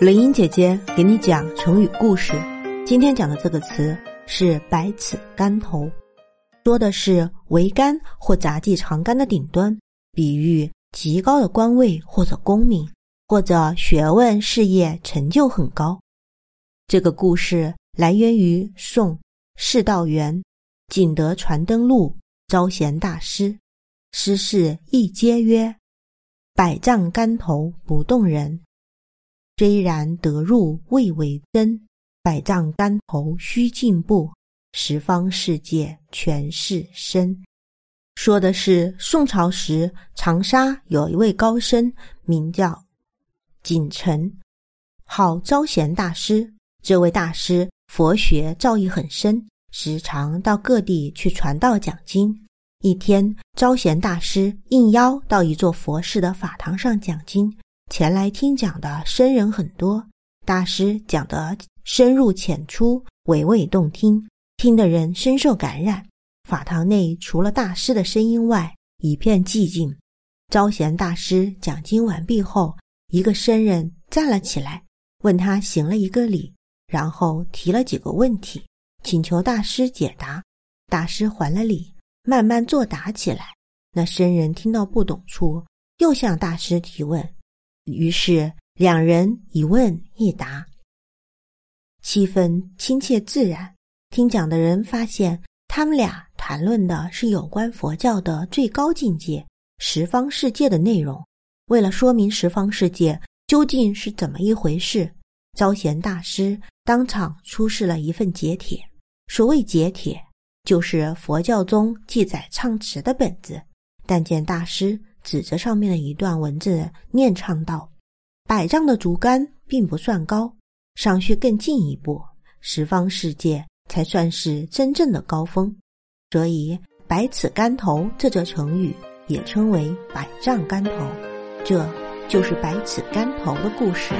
雷英姐姐给你讲成语故事。今天讲的这个词是“百尺竿头”，说的是桅杆或杂技长杆的顶端，比喻极高的官位或者功名，或者学问事业成就很高。这个故事来源于宋释道元《景德传灯录》招贤大师，诗事一皆曰：“百丈竿头不动人。”虽然得入未为真，百丈竿头须进步，十方世界全是身。说的是宋朝时长沙有一位高僧，名叫景澄，号招贤大师。这位大师佛学造诣很深，时常到各地去传道讲经。一天，招贤大师应邀到一座佛寺的法堂上讲经。前来听讲的僧人很多，大师讲得深入浅出，娓娓动听，听的人深受感染。法堂内除了大师的声音外，一片寂静。招贤大师讲经完毕后，一个僧人站了起来，问他行了一个礼，然后提了几个问题，请求大师解答。大师还了礼，慢慢作答起来。那僧人听到不懂处，又向大师提问。于是两人一问一答，气氛亲切自然。听讲的人发现，他们俩谈论的是有关佛教的最高境界——十方世界的内容。为了说明十方世界究竟是怎么一回事，招贤大师当场出示了一份解帖。所谓解帖，就是佛教中记载唱词的本子。但见大师。指着上面的一段文字念唱道：“百丈的竹竿并不算高，尚需更进一步，十方世界才算是真正的高峰。所以‘百尺竿头’这则成语也称为‘百丈竿头’，这就是‘百尺竿头’的故事。”